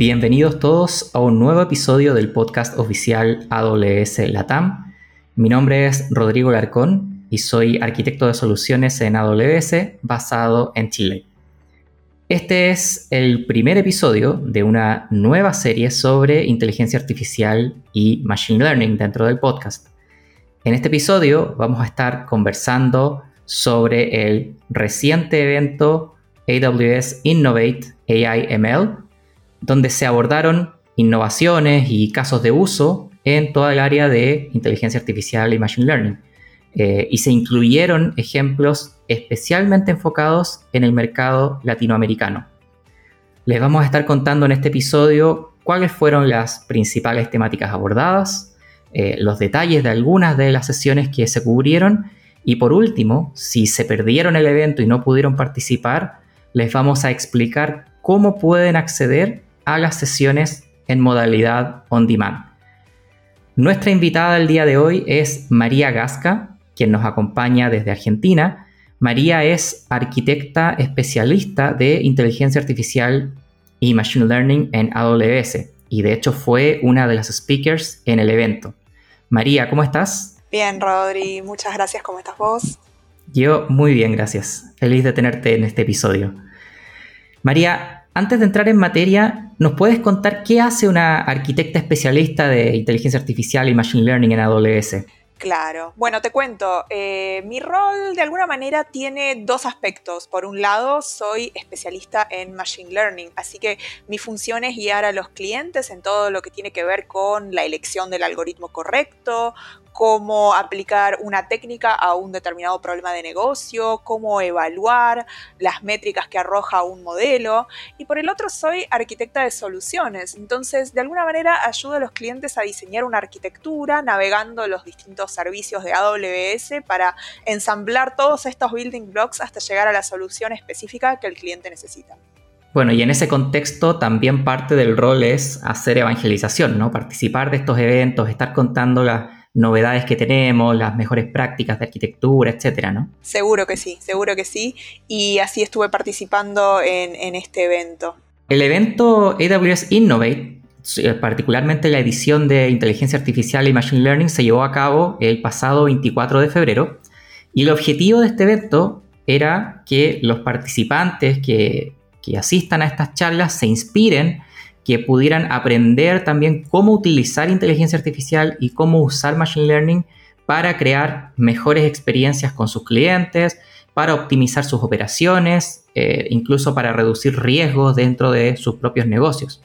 Bienvenidos todos a un nuevo episodio del podcast oficial AWS Latam. Mi nombre es Rodrigo Larcón y soy arquitecto de soluciones en AWS basado en Chile. Este es el primer episodio de una nueva serie sobre inteligencia artificial y machine learning dentro del podcast. En este episodio vamos a estar conversando sobre el reciente evento AWS Innovate AI ML, donde se abordaron innovaciones y casos de uso en toda el área de inteligencia artificial y machine learning. Eh, y se incluyeron ejemplos especialmente enfocados en el mercado latinoamericano. Les vamos a estar contando en este episodio cuáles fueron las principales temáticas abordadas, eh, los detalles de algunas de las sesiones que se cubrieron y por último, si se perdieron el evento y no pudieron participar, les vamos a explicar cómo pueden acceder a las sesiones en modalidad on demand. Nuestra invitada del día de hoy es María Gasca, quien nos acompaña desde Argentina. María es arquitecta especialista de inteligencia artificial y machine learning en AWS y de hecho fue una de las speakers en el evento. María, ¿cómo estás? Bien, Rodri, muchas gracias. ¿Cómo estás vos? Yo muy bien, gracias. Feliz de tenerte en este episodio. María, antes de entrar en materia, ¿nos puedes contar qué hace una arquitecta especialista de inteligencia artificial y machine learning en AWS? Claro. Bueno, te cuento, eh, mi rol de alguna manera tiene dos aspectos. Por un lado, soy especialista en Machine Learning, así que mi función es guiar a los clientes en todo lo que tiene que ver con la elección del algoritmo correcto, cómo aplicar una técnica a un determinado problema de negocio, cómo evaluar las métricas que arroja un modelo. Y por el otro soy arquitecta de soluciones. Entonces, de alguna manera ayudo a los clientes a diseñar una arquitectura navegando los distintos servicios de AWS para ensamblar todos estos building blocks hasta llegar a la solución específica que el cliente necesita. Bueno, y en ese contexto también parte del rol es hacer evangelización, ¿no? Participar de estos eventos, estar contando la, novedades que tenemos, las mejores prácticas de arquitectura, etcétera, ¿no? Seguro que sí, seguro que sí. Y así estuve participando en, este evento. El evento AWS Innovate, eh, particularmente la edición de inteligencia artificial y machine learning, se llevó a cabo el pasado 24 de febrero. Y el objetivo de este evento era que los participantes que, que asistan a estas charlas se inspiren que pudieran aprender también cómo utilizar inteligencia artificial y cómo usar machine learning para crear mejores experiencias con sus clientes, para optimizar sus operaciones, eh, incluso para reducir riesgos dentro de sus propios negocios.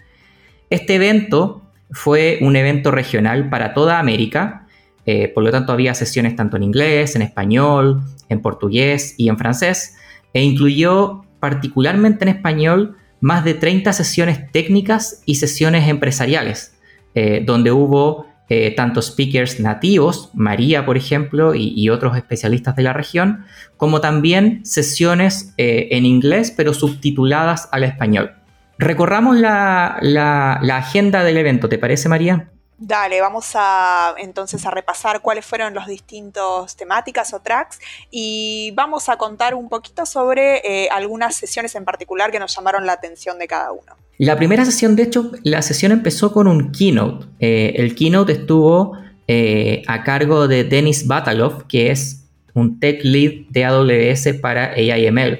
Este evento fue un evento regional para toda América, eh, por lo tanto había sesiones tanto en inglés, en español, en portugués y en francés, e incluyó particularmente en español más de 30 sesiones técnicas y sesiones empresariales, eh, donde hubo eh, tanto speakers nativos, María por ejemplo, y, otros especialistas de la región, como también sesiones eh, en inglés pero subtituladas al español. Recorramos la, la agenda del evento, ¿te parece María? Dale, vamos a entonces a repasar cuáles fueron los distintos temáticas o tracks y vamos a contar un poquito sobre eh, algunas sesiones en particular que nos llamaron la atención de cada uno. La primera sesión, de hecho, la sesión empezó con un keynote. Eh, el keynote estuvo eh, a cargo de Denis Batalov, que es un tech lead de AWS para AIML.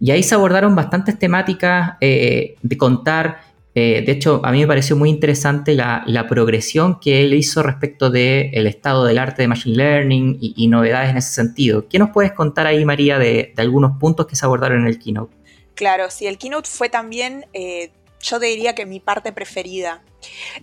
Y ahí se abordaron bastantes temáticas de contar eh, de hecho, a mí me pareció muy interesante la, progresión que él hizo respecto del estado del arte de Machine Learning y, novedades en ese sentido. ¿Qué nos puedes contar ahí, María, de, algunos puntos que se abordaron en el keynote? Claro, sí, el keynote fue también, eh, yo diría que mi parte preferida.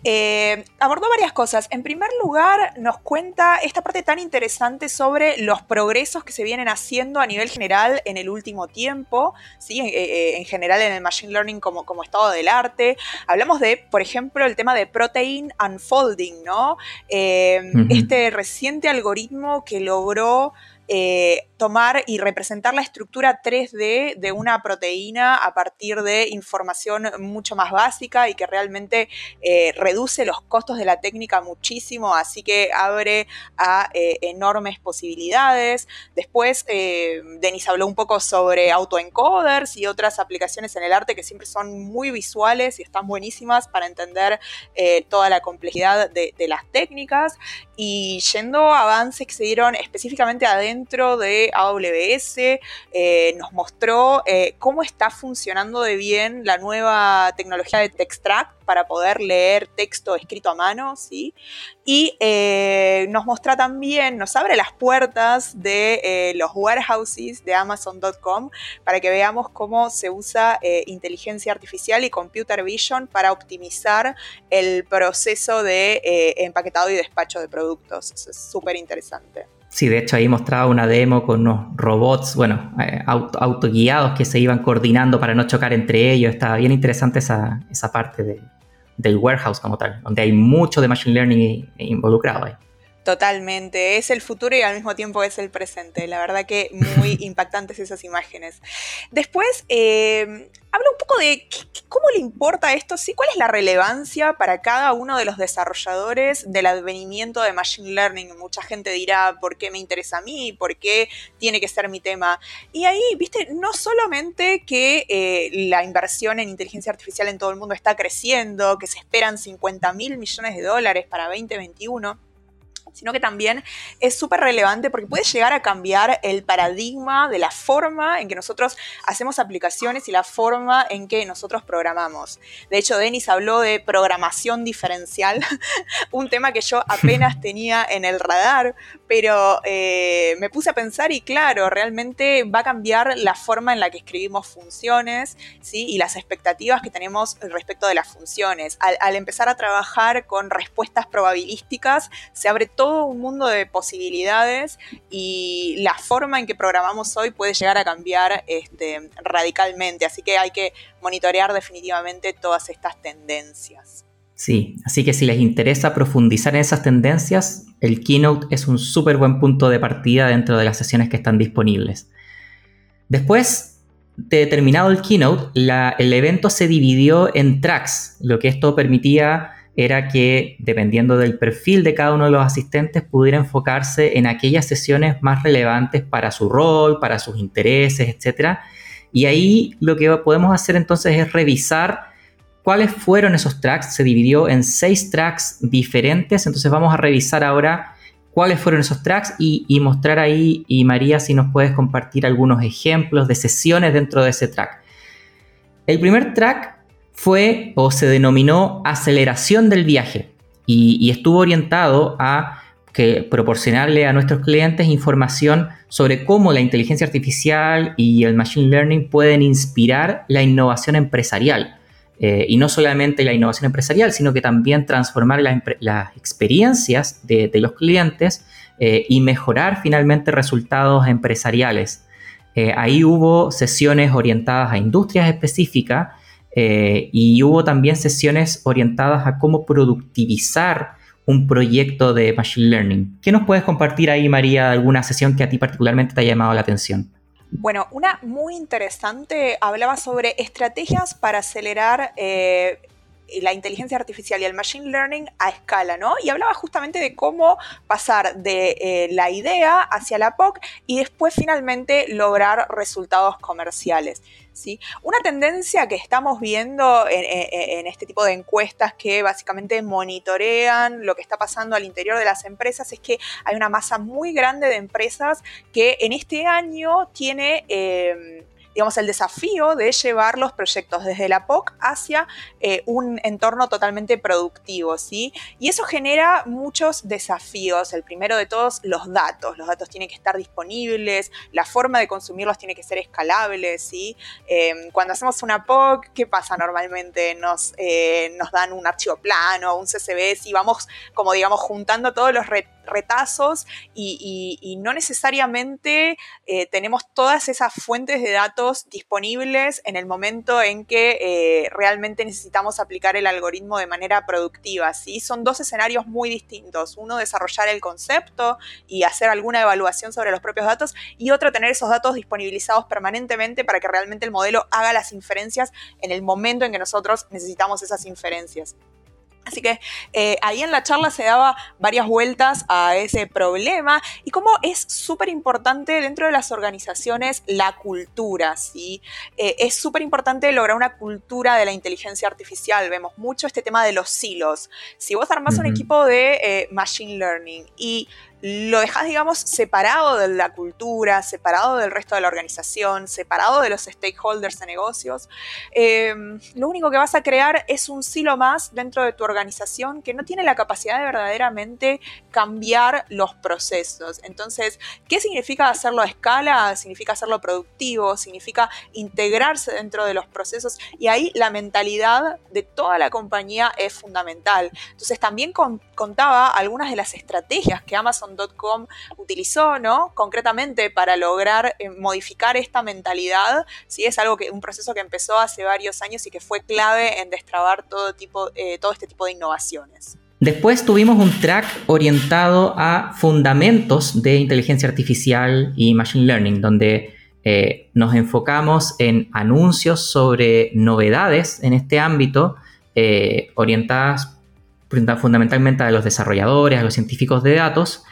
Eh, abordó varias cosas. En primer lugar, nos cuenta esta parte tan interesante sobre los progresos que se vienen haciendo a nivel general en el último tiempo, ¿sí? Eh, eh, en general en el Machine Learning como, como estado del arte. Hablamos de, por ejemplo, el tema de Protein Unfolding, ¿no? Este reciente algoritmo que logró eh, tomar y representar la estructura 3D de una proteína a partir de información mucho más básica y que realmente eh, reduce los costos de la técnica muchísimo, así que abre a eh, enormes posibilidades. Después, Denis habló un poco sobre autoencoders y otras aplicaciones en el arte que siempre son muy visuales y están buenísimas para entender toda la complejidad de, de las técnicas y yendo a avances que se dieron específicamente adentro de AWS, eh, nos mostró eh, cómo está funcionando de bien la nueva tecnología de TextRack para poder leer texto escrito a mano, ¿sí? Y eh, nos muestra también, nos abre las puertas de eh, los warehouses de Amazon.com para que veamos cómo se usa eh, inteligencia artificial y computer vision para optimizar el proceso de empaquetado y despacho de productos. es súper interesante. Sí, de hecho ahí mostraba una demo con unos robots, bueno, autoguiados que se iban coordinando para no chocar entre ellos. Estaba bien interesante esa, esa parte de, del warehouse como tal, donde hay mucho de machine learning involucrado ahí. Totalmente, es el futuro y al mismo tiempo es el presente. La verdad que muy impactantes esas imágenes. Después, eh, habla un poco de cómo le importa esto, ¿sí? cuál es la relevancia para cada uno de los desarrolladores del advenimiento de Machine Learning. Mucha gente dirá, ¿por qué me interesa a mí? ¿Por qué tiene que ser mi tema? Y ahí, viste, no solamente que eh, la inversión en inteligencia artificial en todo el mundo está creciendo, que se esperan 50 mil millones de dólares para 2021, sino que también es súper relevante porque puede llegar a cambiar el paradigma de la forma en que nosotros hacemos aplicaciones y la forma en que nosotros programamos. De hecho, Denis habló de programación diferencial, un tema que yo apenas tenía en el radar, pero eh, me puse a pensar y claro, realmente va a cambiar la forma en la que escribimos funciones ¿sí? y las expectativas que tenemos respecto de las funciones. Al, al empezar a trabajar con respuestas probabilísticas, se abre todo todo un mundo de posibilidades y la forma en que programamos hoy puede llegar a cambiar este, radicalmente. Así que hay que monitorear definitivamente todas estas tendencias. Sí, así que si les interesa profundizar en esas tendencias, el Keynote es un súper buen punto de partida dentro de las sesiones que están disponibles. Después de terminado el Keynote, el evento se dividió en tracks, lo que esto permitía era que, dependiendo del perfil de cada uno de los asistentes, pudiera enfocarse en aquellas sesiones más relevantes para su rol, para sus intereses, etc. Y ahí lo que podemos hacer entonces es revisar cuáles fueron esos tracks. Se dividió en seis tracks diferentes, entonces vamos a revisar ahora cuáles fueron esos tracks y, y mostrar ahí, y María, si nos puedes compartir algunos ejemplos de sesiones dentro de ese track. El primer track fue o se denominó aceleración del viaje y, estuvo orientado a que proporcionarle a nuestros clientes información sobre cómo la inteligencia artificial y el machine learning pueden inspirar la innovación empresarial. Eh, y no solamente la innovación empresarial, sino que también transformar las experiencias de, los clientes eh, y mejorar finalmente resultados empresariales. Eh, ahí hubo sesiones orientadas a industrias específicas eh, y hubo también sesiones orientadas a cómo productivizar un proyecto de Machine Learning. ¿Qué nos puedes compartir ahí, María, alguna sesión que a ti particularmente te haya llamado la atención? Bueno, una muy interesante hablaba sobre estrategias para acelerar eh, la inteligencia artificial y el machine learning a escala, ¿no? Y hablaba justamente de cómo pasar de eh, la idea hacia la POC y después finalmente lograr resultados comerciales. ¿Sí? Una tendencia que estamos viendo en, este tipo de encuestas que básicamente monitorean lo que está pasando al interior de las empresas es que hay una masa muy grande de empresas que en este año tiene... Eh, digamos, el desafío de llevar los proyectos desde la POC hacia eh, un entorno totalmente productivo, ¿sí? Y eso genera muchos desafíos. El primero de todos, los datos. Los datos tienen que estar disponibles, la forma de consumirlos tiene que ser escalable, ¿sí? Em, cuando hacemos una POC, ¿qué pasa normalmente? Nos, eh, nos dan un archivo plano, un CSV, y vamos, como digamos, juntando todos los retazos y, no necesariamente eh, tenemos todas esas fuentes de datos disponibles en el momento en que eh, realmente necesitamos aplicar el algoritmo de manera productiva. ¿sí? Son dos escenarios muy distintos. Uno, desarrollar el concepto y hacer alguna evaluación sobre los propios datos y otro, tener esos datos disponibilizados permanentemente para que realmente el modelo haga las inferencias en el momento en que nosotros necesitamos esas inferencias. Así que eh, ahí en la charla se daba varias vueltas a ese problema y cómo es súper importante dentro de las organizaciones la cultura, ¿sí? Eh, es súper importante lograr una cultura de la inteligencia artificial. Vemos mucho este tema de los silos. Si vos armás un equipo de eh, Machine Learning y lo dejas, digamos, separado de la cultura, separado del resto de la organización, separado de los stakeholders de negocios, em, lo único que vas a crear es un silo más dentro de tu organización que no tiene la capacidad de verdaderamente cambiar los procesos. Entonces, ¿qué significa hacerlo a escala? Significa hacerlo productivo, significa integrarse dentro de los procesos y ahí la mentalidad de toda la compañía es fundamental. Entonces, también contaba algunas de las estrategias que Amazon .com utilizó, ¿no? Concretamente para lograr eh, modificar esta mentalidad, ¿sí? Es algo que, un proceso que empezó hace varios años y que fue clave en destrabar todo, tipo, eh, todo este tipo de innovaciones. Después tuvimos un track orientado a fundamentos de inteligencia artificial y machine learning, donde eh, nos enfocamos en anuncios sobre novedades en este ámbito, orientadas fundamentalmente a los desarrolladores, a los científicos de datos,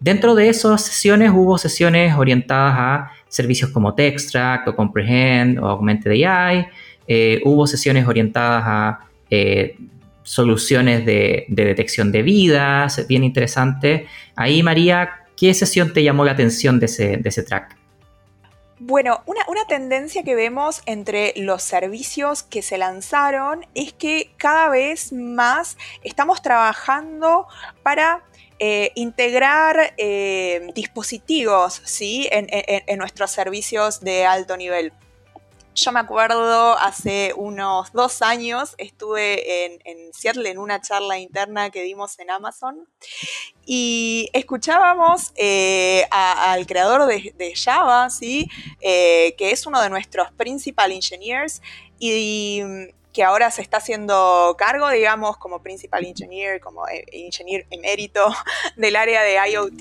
Dentro de esas sesiones hubo sesiones orientadas a servicios como Textract o Comprehend o Augmented AI. Eh, hubo sesiones orientadas a eh, soluciones de, detección de vidas, bien interesante. Ahí, María, ¿qué sesión te llamó la atención de ese, track? Bueno, una, una, tendencia que vemos entre los servicios que se lanzaron es que cada vez más estamos trabajando para eh, integrar eh, dispositivos ¿sí? En, nuestros servicios de alto nivel. Yo me acuerdo hace unos dos años estuve en, Seattle en una charla interna que dimos en Amazon y escuchábamos eh, al creador de, Java, ¿sí? que es uno de nuestros principal engineers y que ahora se está haciendo cargo, digamos, como principal engineer, como eh, engineer emérito del área de IoT,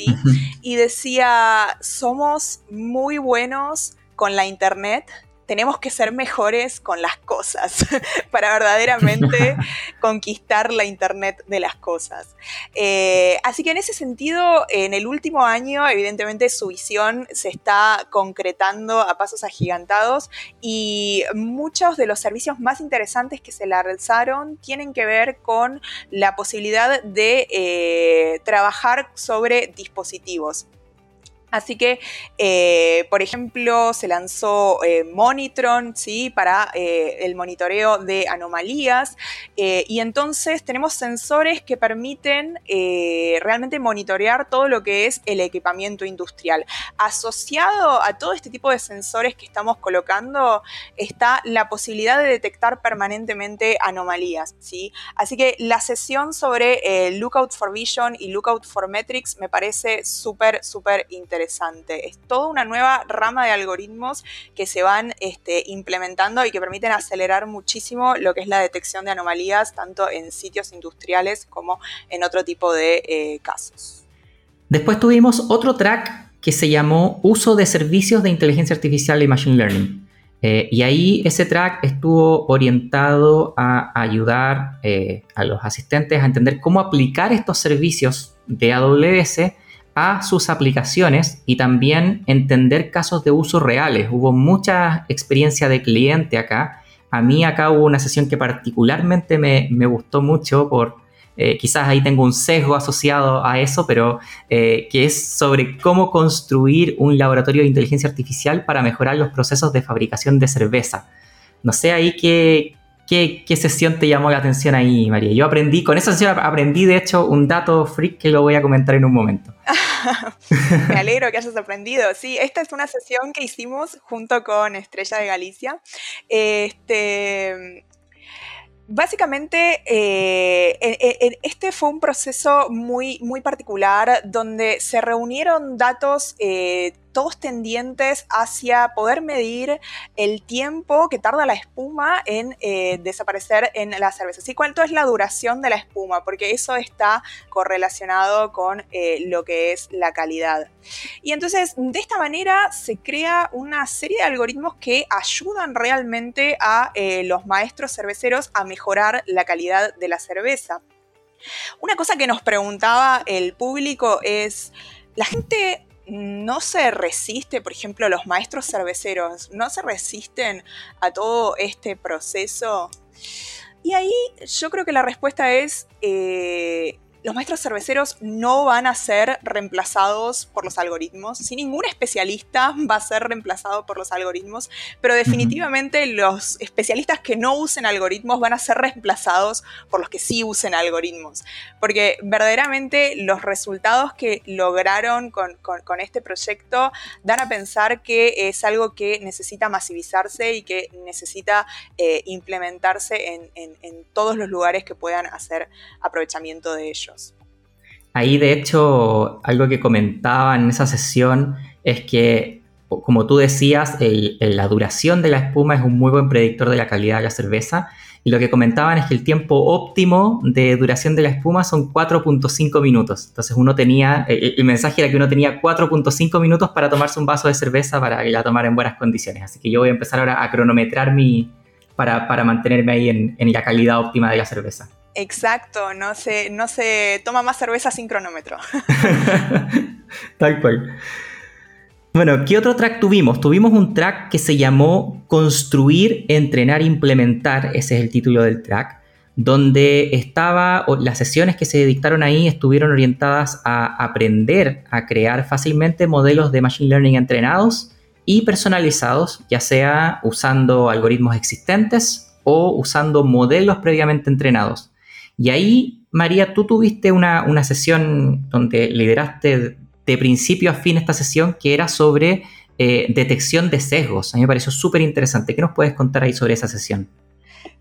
y decía, somos muy buenos con la Internet, tenemos que ser mejores con las cosas para verdaderamente conquistar la Internet de las cosas. Eh, así que en ese sentido, en el último año, evidentemente su visión se está concretando a pasos agigantados y muchos de los servicios más interesantes que se lanzaron tienen que ver con la posibilidad de eh, trabajar sobre dispositivos. Así que, eh, por ejemplo, se lanzó eh, Monitron, ¿sí? Para eh, el monitoreo de anomalías. y entonces tenemos sensores que permiten realmente monitorear todo lo que es el equipamiento industrial. Asociado a todo este tipo de sensores que estamos colocando está la posibilidad de detectar permanentemente anomalías, ¿sí? Así que la sesión sobre Lookout for Vision y Lookout for Metrics me parece súper, súper interesante. Es toda una nueva rama de algoritmos que se van este, implementando y que permiten acelerar muchísimo lo que es la detección de anomalías, tanto en sitios industriales como en otro tipo de eh, casos. Después tuvimos otro track que se llamó Uso de servicios de inteligencia artificial y machine learning. Eh, y ahí ese track estuvo orientado a ayudar eh, a los asistentes a entender cómo aplicar estos servicios de AWS a sus aplicaciones y también entender casos de uso reales. Hubo mucha experiencia de cliente acá. A mí acá hubo una sesión que particularmente me, gustó mucho por, eh, quizás ahí tengo un sesgo asociado a eso, pero eh, que es sobre cómo construir un laboratorio de inteligencia artificial para mejorar los procesos de fabricación de cerveza. No sé ahí qué, ¿Qué, sesión te llamó la atención ahí, María? Yo aprendí, con esa sesión aprendí de hecho un dato freak que lo voy a comentar en un momento. Me alegro que hayas aprendido. Sí, esta es una sesión que hicimos junto con Estrella de Galicia. Este, Básicamente, eh, este fue un proceso muy, muy particular donde se reunieron datos eh, todos tendientes hacia poder medir el tiempo que tarda la espuma en eh, desaparecer en la cerveza. ¿Sí? ¿Cuánto es la duración de la espuma? Porque eso está correlacionado con eh, lo que es la calidad. Y entonces, de esta manera se crea una serie de algoritmos que ayudan realmente a eh, los maestros cerveceros a mejorar la calidad de la cerveza. Una cosa que nos preguntaba el público es, ¿la gente no se resiste, por ejemplo, los maestros cerveceros, no se resisten a todo este proceso? Y ahí yo creo que la respuesta es, eh, los maestros cerveceros no van a ser reemplazados por los algoritmos. Si ningún especialista va a ser reemplazado por los algoritmos, pero definitivamente los especialistas que no usen algoritmos van a ser reemplazados por los que sí usen algoritmos. Porque verdaderamente los resultados que lograron con, este proyecto dan a pensar que es algo que necesita masivizarse y que necesita eh, implementarse en, en todos los lugares que puedan hacer aprovechamiento de ellos. Ahí, de hecho, algo que comentaba en esa sesión es que, como tú decías, la duración de la espuma es un muy buen predictor de la calidad de la cerveza. Y lo que comentaban es que el tiempo óptimo de duración de la espuma son 4.5 minutos. Entonces uno tenía, el, mensaje era que uno tenía 4.5 minutos para tomarse un vaso de cerveza para que la tomara en buenas condiciones. Así que yo voy a empezar ahora a cronometrar mi, para, mantenerme ahí en, en la calidad óptima de la cerveza. Exacto, no se, no se toma más cerveza sin cronómetro. Tal cual. Bueno, ¿qué otro track tuvimos? Tuvimos un track que se llamó Construir, Entrenar, Implementar, ese es el título del track, donde estaba, las sesiones que se dictaron ahí estuvieron orientadas a aprender a crear fácilmente modelos de Machine Learning entrenados y personalizados, ya sea usando algoritmos existentes o usando modelos previamente entrenados. Y ahí, María, tú tuviste una, sesión donde lideraste de principio a fin esta sesión que era sobre eh, detección de sesgos. A mí me pareció súper interesante. ¿Qué nos puedes contar ahí sobre esa sesión?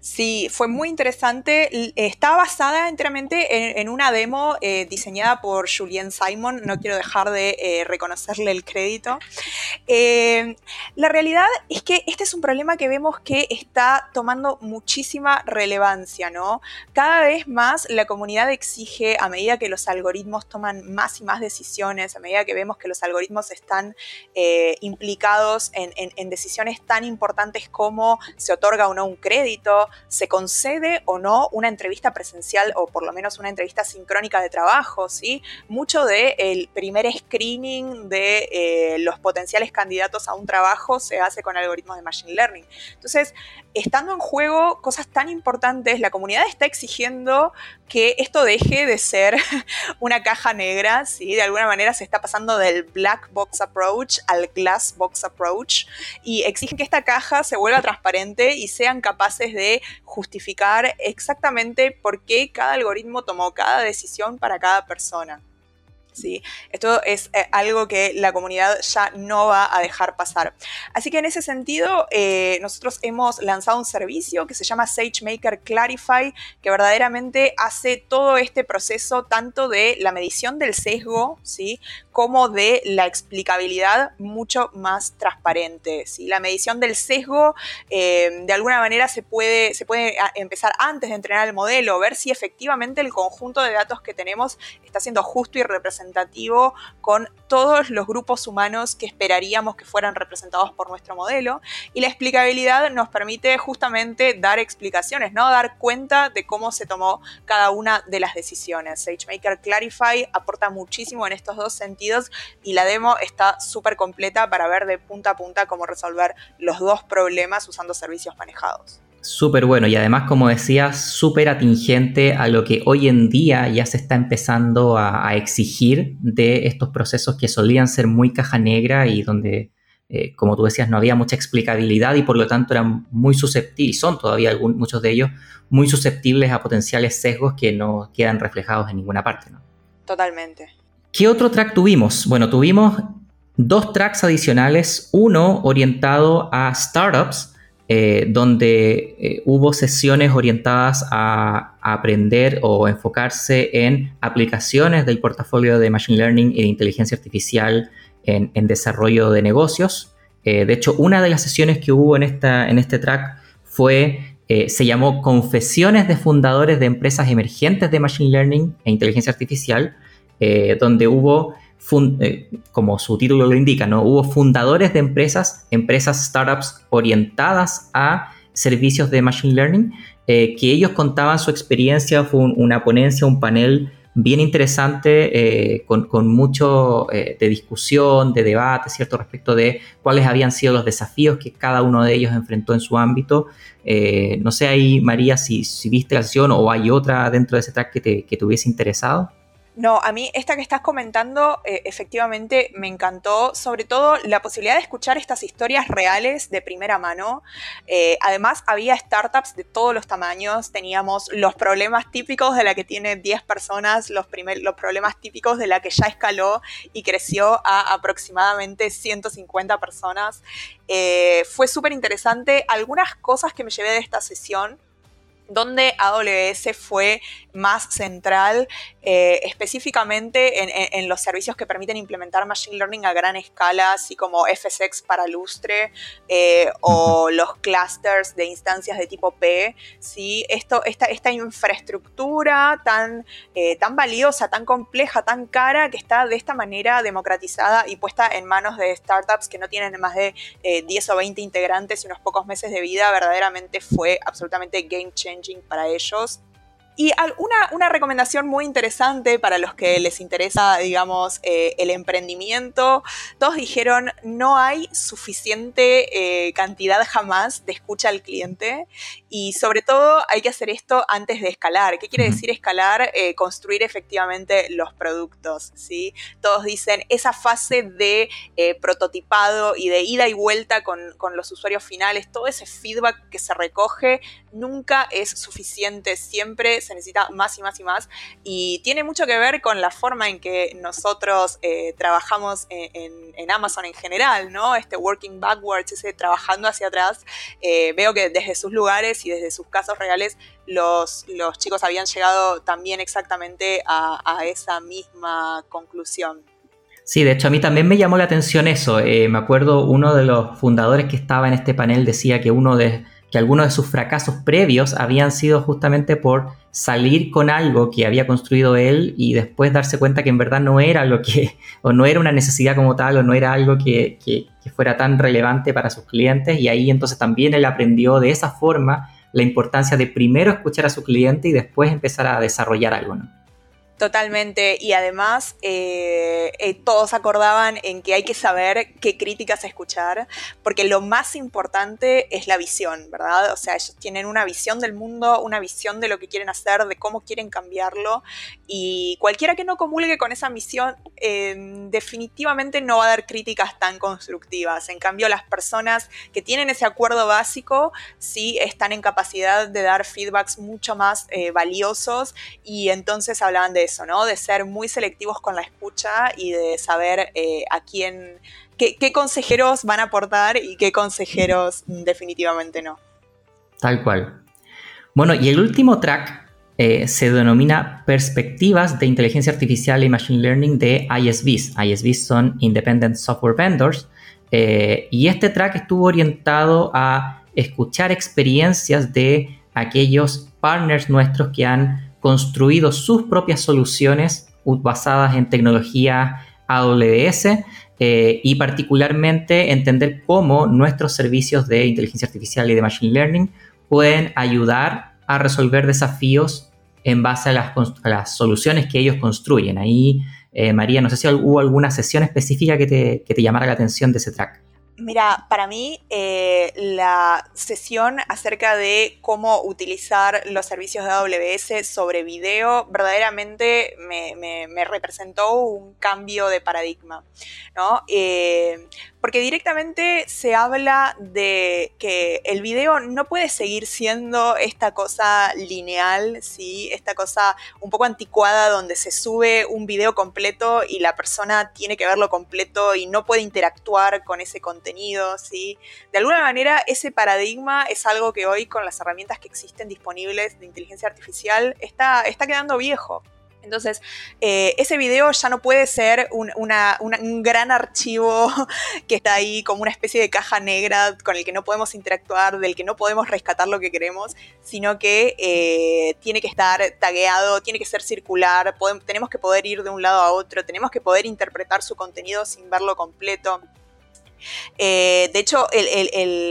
Sí, fue muy interesante. Está basada enteramente en, una demo eh, diseñada por Julien Simon. No quiero dejar de eh, reconocerle el crédito. Eh, la realidad es que este es un problema que vemos que está tomando muchísima relevancia, ¿no? Cada vez más la comunidad exige, a medida que los algoritmos toman más y más decisiones, a medida que vemos que los algoritmos están implicados en decisiones tan importantes como se otorga o no un crédito, se concede o no una entrevista presencial o por lo menos una entrevista sincrónica de trabajo, ¿sí? Mucho del el primer screening de eh, los potenciales candidatos a un trabajo se hace con algoritmos de Machine Learning. Entonces, estando en juego cosas tan importantes, la comunidad está exigiendo que esto deje de ser una caja negra, ¿sí? De alguna manera se está pasando del black box approach al glass box approach y exigen que esta caja se vuelva transparente y sean capaces de justificar exactamente por qué cada algoritmo tomó cada decisión para cada persona. ¿Sí? Esto es eh, algo que la comunidad ya no va a dejar pasar. Así que en ese sentido, eh, nosotros hemos lanzado un servicio que se llama SageMaker Clarify, que verdaderamente hace todo este proceso tanto de la medición del sesgo, ¿sí? como de la explicabilidad mucho más transparente. ¿sí? La medición del sesgo, eh, de alguna manera, se puede, se puede ah, empezar antes de entrenar el modelo, ver si efectivamente el conjunto de datos que tenemos está siendo justo y representativo con todos los grupos humanos que esperaríamos que fueran representados por nuestro modelo. Y la explicabilidad nos permite justamente dar explicaciones, ¿no? dar cuenta de cómo se tomó cada una de las decisiones. SageMaker Clarify aporta muchísimo en estos dos sentidos y la demo está súper completa para ver de punta a punta cómo resolver los dos problemas usando servicios manejados. Súper bueno y además, como decías, súper atingente a lo que hoy en día ya se está empezando a, exigir de estos procesos que solían ser muy caja negra y donde, eh, como tú decías, no había mucha explicabilidad y por lo tanto eran muy susceptibles, y son todavía muchos de ellos, muy susceptibles a potenciales sesgos que no quedan reflejados en ninguna parte. ¿no? Totalmente. ¿Qué otro track tuvimos? Bueno, tuvimos dos tracks adicionales, uno orientado a startups, eh, donde eh, hubo sesiones orientadas a, aprender o enfocarse en aplicaciones del portafolio de Machine Learning y de inteligencia artificial en, desarrollo de negocios. de hecho, una de las sesiones que hubo en, esta, en este track fue, se llamó Confesiones de Fundadores de Empresas Emergentes de Machine Learning e Inteligencia Artificial, donde hubo eh, como su título lo indica, ¿no? Hubo fundadores de empresas, empresas, startups orientadas a servicios de Machine Learning, eh, que ellos contaban su experiencia, fue una ponencia, un panel bien interesante, eh, con, mucho de discusión, de debate, ¿cierto? Respecto de cuáles habían sido los desafíos que cada uno de ellos enfrentó en su ámbito. no sé ahí, María, si, viste la sesión o hay otra dentro de ese track que te, que te hubiese interesado. No, a mí esta que estás comentando eh, efectivamente me encantó, sobre todo la posibilidad de escuchar estas historias reales de primera mano. Eh, además, había startups de todos los tamaños, teníamos los problemas típicos de la que tiene 10 personas, los, problemas típicos de la que ya escaló y creció a aproximadamente 150 personas. Eh, fue súper interesante. Algunas cosas que me llevé de esta sesión donde AWS fue más central eh, específicamente en, los servicios que permiten implementar Machine Learning a gran escala, así como FSX para lustre eh, o los clusters de instancias de tipo P. ¿sí? Esto, esta, esta infraestructura tan, eh, tan valiosa, tan compleja, tan cara, que está de esta manera democratizada y puesta en manos de startups que no tienen más de 10 o 20 integrantes y unos pocos meses de vida, verdaderamente fue absolutamente game changing para ellos. Y una, una, recomendación muy interesante para los que les interesa, digamos, eh, el emprendimiento, todos dijeron, no hay suficiente eh, cantidad jamás de escucha al cliente y sobre todo hay que hacer esto antes de escalar. ¿Qué quiere decir escalar? Eh, construir efectivamente los productos, ¿sí? Todos dicen, esa fase de prototipado y de ida y vuelta con, con los usuarios finales, todo ese feedback que se recoge nunca es suficiente, siempre se necesita más y más y más. Y tiene mucho que ver con la forma en que nosotros eh, trabajamos en, Amazon en general, ¿no? Este working backwards, ese trabajando hacia atrás. Eh, veo que desde sus lugares y desde sus casos reales los, los chicos habían llegado también exactamente a, esa misma conclusión. Sí, de hecho a mí también me llamó la atención eso. Eh, me acuerdo uno de los fundadores que estaba en este panel decía que uno de, que algunos de sus fracasos previos habían sido justamente por salir con algo que había construido él y después darse cuenta que en verdad no era lo que, o no era una necesidad como tal, o no era algo que, fuera tan relevante para sus clientes. Y ahí entonces también él aprendió de esa forma la importancia de primero escuchar a su cliente y después empezar a desarrollar algo. Totalmente, y además eh, eh, todos acordaban en que hay que saber qué críticas escuchar, porque lo más importante es la visión, ¿verdad? O sea, ellos tienen una visión del mundo, una visión de lo que quieren hacer, de cómo quieren cambiarlo, y cualquiera que no comulgue con esa misión em, definitivamente no va a dar críticas tan constructivas. En cambio, las personas que tienen ese acuerdo básico sí están en capacidad de dar feedbacks mucho más eh, valiosos, y entonces hablaban de eso, ¿no? De ser muy selectivos con la escucha y de saber eh, a quién, qué, consejeros van a aportar y qué consejeros definitivamente no. Tal cual. Bueno, y el último track eh, se denomina Perspectivas de Inteligencia Artificial y Machine Learning de ISVs. ISVs son Independent Software Vendors. Eh, y este track estuvo orientado a escuchar experiencias de aquellos partners nuestros que han construido sus propias soluciones basadas en tecnología AWS eh, y particularmente entender cómo nuestros servicios de inteligencia artificial y de machine learning pueden ayudar a resolver desafíos en base a las, soluciones que ellos construyen. Ahí, eh, María, no sé si hubo alguna sesión específica que te, que te llamara la atención de ese track. Mira, para mí eh, la sesión acerca de cómo utilizar los servicios de AWS sobre video verdaderamente me, representó un cambio de paradigma, ¿no? Eh, porque directamente se habla de que el video no puede seguir siendo esta cosa lineal, ¿sí? esta cosa un poco anticuada donde se sube un video completo y la persona tiene que verlo completo y no puede interactuar con ese contenido. ¿Sí? De alguna manera ese paradigma es algo que hoy con las herramientas que existen disponibles de inteligencia artificial está, está quedando viejo. Entonces, eh, ese video ya no puede ser un, gran archivo que está ahí como una especie de caja negra con el que no podemos interactuar, del que no podemos rescatar lo que queremos, sino que eh, tiene que estar tagueado, tiene que ser circular, tenemos que poder ir de un lado a otro, tenemos que poder interpretar su contenido sin verlo completo. Eh, de hecho,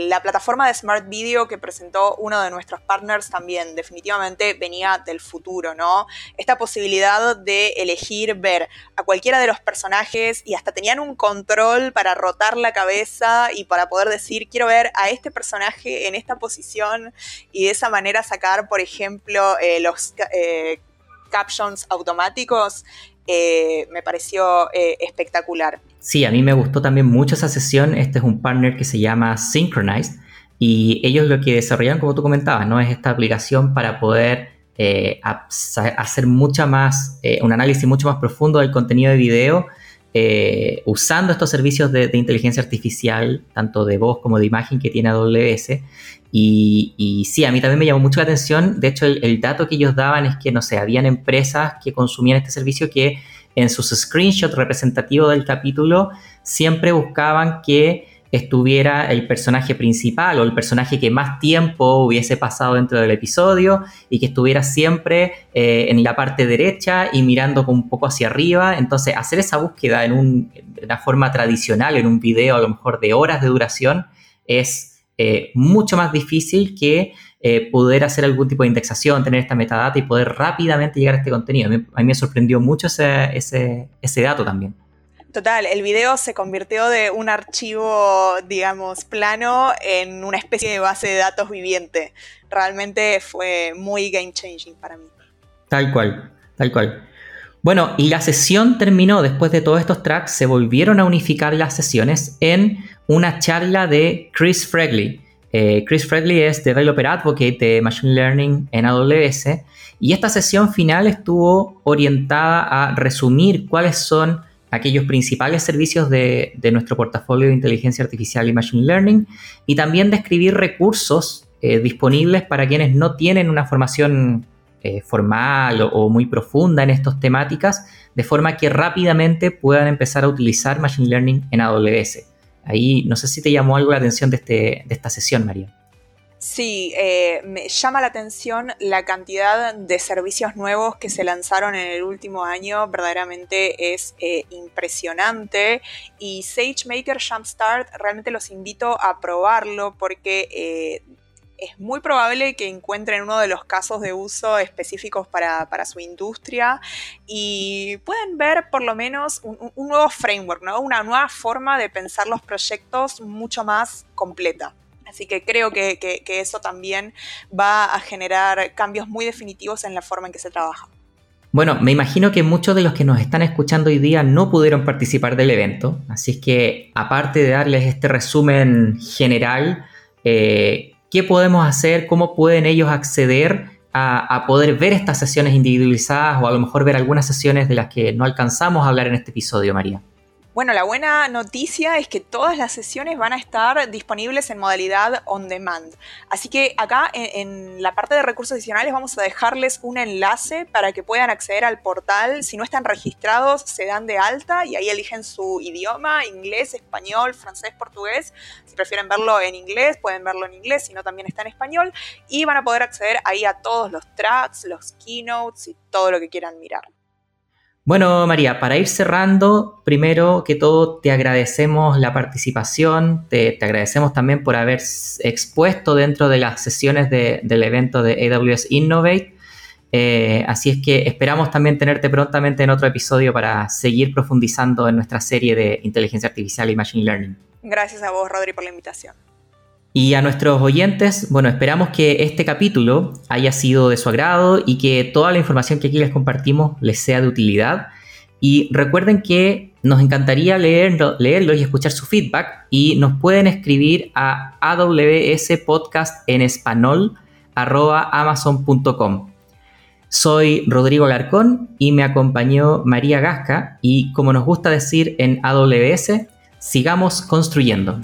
la plataforma de Smart Video que presentó uno de nuestros partners también definitivamente venía del futuro, ¿no? Esta posibilidad de elegir ver a cualquiera de los personajes y hasta tenían un control para rotar la cabeza y para poder decir, quiero ver a este personaje en esta posición y de esa manera sacar, por ejemplo, eh, los... Eh, captions automáticos me pareció espectacular. Sí, a mí me gustó también mucho esa sesión. Este es un partner que se llama Synchronize y ellos lo que desarrollan, como tú comentabas, ¿no? es esta aplicación para poder eh, hacer mucha más, un análisis mucho más profundo del contenido de video usando estos servicios de, de, inteligencia artificial, tanto de voz como de imagen que tiene AWS. Y, sí, a mí también me llamó mucho la atención. De hecho, el, dato que ellos daban es que, no sé, habían empresas que consumían este servicio que en sus screenshots representativos del capítulo siempre buscaban que estuviera el personaje principal o el personaje que más tiempo hubiese pasado dentro del episodio y que estuviera siempre eh, en la parte derecha y mirando un poco hacia arriba. Entonces, hacer esa búsqueda en, una forma tradicional, en un video a lo mejor de horas de duración, es eh, mucho más difícil que eh, poder hacer algún tipo de indexación, tener esta metadata y poder rápidamente llegar a este contenido. A mí, me sorprendió mucho ese, ese, dato también. Total, el video se convirtió de un archivo, digamos, plano en una especie de base de datos viviente. Realmente fue muy game changing para mí. Tal cual, tal cual. Bueno, y la sesión terminó después de todos estos tracks, se volvieron a unificar las sesiones en una charla de Chris Fregley. Eh, Chris Fregley es Developer Advocate de Machine Learning en AWS y esta sesión final estuvo orientada a resumir cuáles son aquellos principales servicios de, nuestro portafolio de inteligencia artificial y machine learning y también describir recursos eh, disponibles para quienes no tienen una formación eh, formal o, muy profunda en estas temáticas, de forma que rápidamente puedan empezar a utilizar Machine Learning en AWS. Ahí no sé si te llamó algo la atención de, este, de esta sesión, María. Sí, eh, me llama la atención la cantidad de servicios nuevos que se lanzaron en el último año, verdaderamente es eh, impresionante y SageMaker Jumpstart realmente los invito a probarlo porque es muy probable que encuentren uno de los casos de uso específicos para, su industria y pueden ver por lo menos un, nuevo framework, ¿no? una nueva forma de pensar los proyectos mucho más completa. Así que creo que, que eso también va a generar cambios muy definitivos en la forma en que se trabaja. Bueno, me imagino que muchos de los que nos están escuchando hoy día no pudieron participar del evento, así que aparte de darles este resumen general, eh, qué podemos hacer, cómo pueden ellos acceder a, poder ver estas sesiones individualizadas o a lo mejor ver algunas sesiones de las que no alcanzamos a hablar en este episodio, María. Bueno, la buena noticia es que todas las sesiones van a estar disponibles en modalidad on demand. Así que acá en, la parte de recursos adicionales vamos a dejarles un enlace para que puedan acceder al portal. Si no están registrados, se dan de alta y ahí eligen su idioma, inglés, español, francés, portugués. Si prefieren verlo en inglés, pueden verlo en inglés, si no también está en español. Y van a poder acceder ahí a todos los tracks, los keynotes y todo lo que quieran mirar. Bueno, María, para ir cerrando, primero que todo te agradecemos la participación, te, agradecemos también por haber expuesto dentro de las sesiones del evento de AWS Innovate. Eh, así es que esperamos también tenerte prontamente en otro episodio para seguir profundizando en nuestra serie de inteligencia artificial y machine learning. Gracias a vos, Rodri, por la invitación. Y a nuestros oyentes, bueno, esperamos que este capítulo haya sido de su agrado y que toda la información que aquí les compartimos les sea de utilidad. Y recuerden que nos encantaría leerlo, leerlo y escuchar su feedback y nos pueden escribir a amazon.com. Soy Rodrigo Larcón y me acompañó María Gasca y como nos gusta decir en AWS, sigamos construyendo.